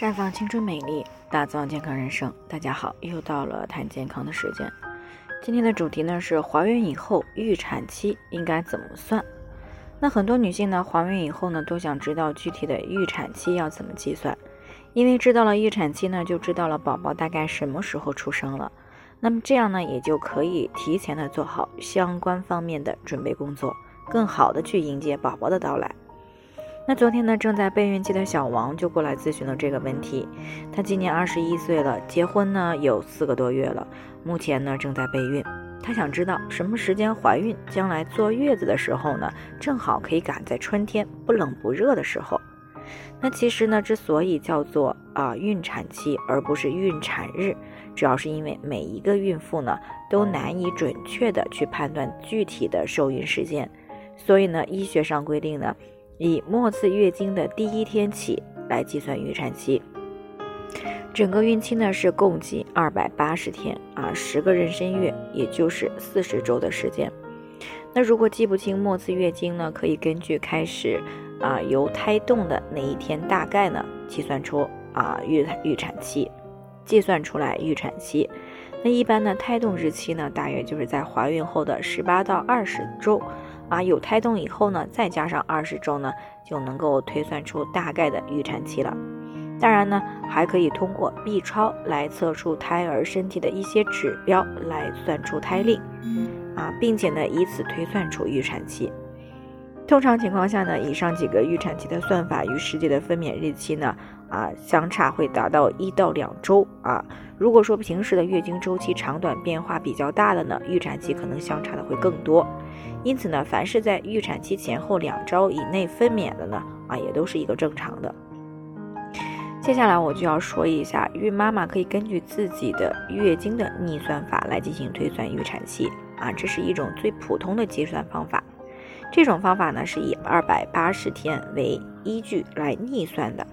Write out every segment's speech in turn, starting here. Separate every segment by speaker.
Speaker 1: 绽放青春美丽，打造健康人生。大家好，又到了谈健康的时间。今天的主题呢是怀孕以后预产期应该怎么算？那很多女性呢怀孕以后呢都想知道具体的预产期要怎么计算，因为知道了预产期呢就知道了宝宝大概什么时候出生了，那么这样呢也就可以提前的做好相关方面的准备工作，更好的去迎接宝宝的到来。那昨天呢，正在备孕期的小王就过来咨询了这个问题。他今年二十一岁了，结婚呢有四个多月了，目前呢正在备孕。他想知道什么时间怀孕，将来坐月子的时候呢，正好可以赶在春天不冷不热的时候。那其实呢，之所以叫做啊孕产期而不是孕产日，主要是因为每一个孕妇呢都难以准确的去判断具体的受孕时间，所以呢，医学上规定呢。以末次月经的第一天起来计算预产期，整个孕期呢是共计二百八十天啊，十个妊娠月，也就是四十周的时间。那如果记不清末次月经呢，可以根据开始啊由胎动的那一天大概呢计算出啊预预产期，计算出来预产期。那一般呢胎动日期呢大约就是在怀孕后的十八到二十周。啊，有胎动以后呢，再加上二十周呢，就能够推算出大概的预产期了。当然呢，还可以通过 B 超来测出胎儿身体的一些指标，来算出胎龄，啊，并且呢，以此推算出预产期。通常情况下呢，以上几个预产期的算法与实际的分娩日期呢，啊，相差会达到一到两周啊。如果说平时的月经周期长短变化比较大的呢，预产期可能相差的会更多。因此呢，凡是在预产期前后两周以内分娩的呢，啊，也都是一个正常的。接下来我就要说一下，孕妈妈可以根据自己的月经的逆算法来进行推算预产期啊，这是一种最普通的计算方法。这种方法呢是以二百八十天为依据来逆算的。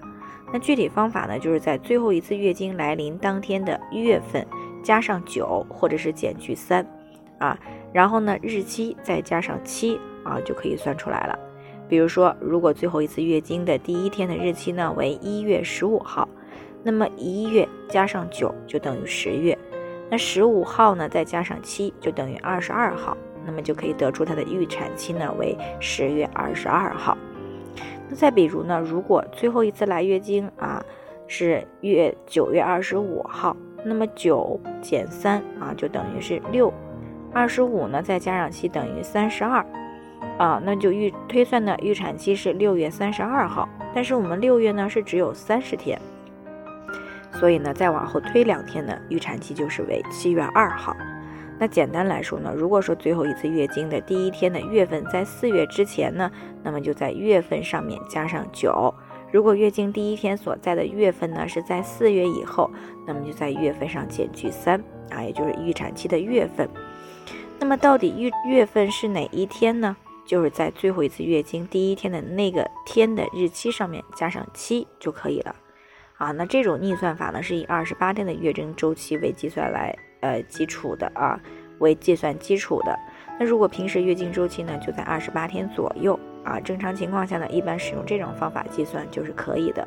Speaker 1: 那具体方法呢，就是在最后一次月经来临当天的月份加上九，或者是减去三，啊，然后呢日期再加上七，啊就可以算出来了。比如说，如果最后一次月经的第一天的日期呢为一月十五号，那么一月加上九就等于十月，那十五号呢再加上七就等于二十二号。那么就可以得出它的预产期呢为十月二十二号。那再比如呢，如果最后一次来月经啊是月九月二十五号，那么九减三啊就等于是六，二十五呢再加上七等于三十二啊，那就预推算的预产期是六月三十二号。但是我们六月呢是只有三十天，所以呢再往后推两天呢，预产期就是为七月二号。那简单来说呢，如果说最后一次月经的第一天的月份在四月之前呢，那么就在月份上面加上九；如果月经第一天所在的月份呢是在四月以后，那么就在月份上减去三啊，也就是预产期的月份。那么到底月月份是哪一天呢？就是在最后一次月经第一天的那个天的日期上面加上七就可以了。啊，那这种逆算法呢，是以二十八天的月经周期为计算来。呃，基础的啊，为计算基础的。那如果平时月经周期呢，就在二十八天左右啊，正常情况下呢，一般使用这种方法计算就是可以的。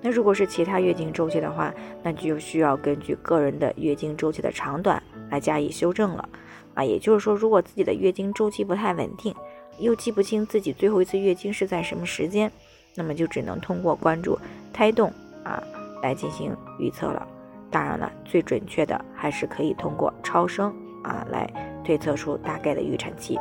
Speaker 1: 那如果是其他月经周期的话，那就需要根据个人的月经周期的长短来加以修正了啊。也就是说，如果自己的月经周期不太稳定，又记不清自己最后一次月经是在什么时间，那么就只能通过关注胎动啊来进行预测了。当然了，最准确的还是可以通过超声啊来推测出大概的预产期。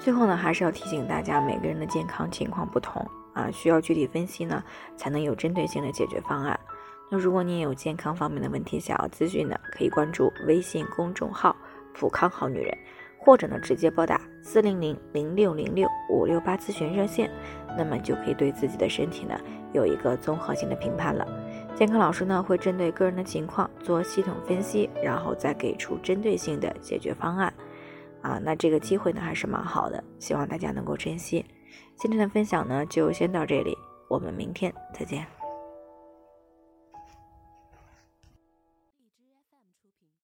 Speaker 1: 最后呢，还是要提醒大家，每个人的健康情况不同啊，需要具体分析呢，才能有针对性的解决方案。那如果你也有健康方面的问题想要咨询的，可以关注微信公众号“普康好女人”，或者呢直接拨打四零零零六零六五六八咨询热线，那么就可以对自己的身体呢有一个综合性的评判了。健康老师呢会针对个人的情况做系统分析，然后再给出针对性的解决方案。啊，那这个机会呢还是蛮好的，希望大家能够珍惜。今天的分享呢就先到这里，我们明天再见。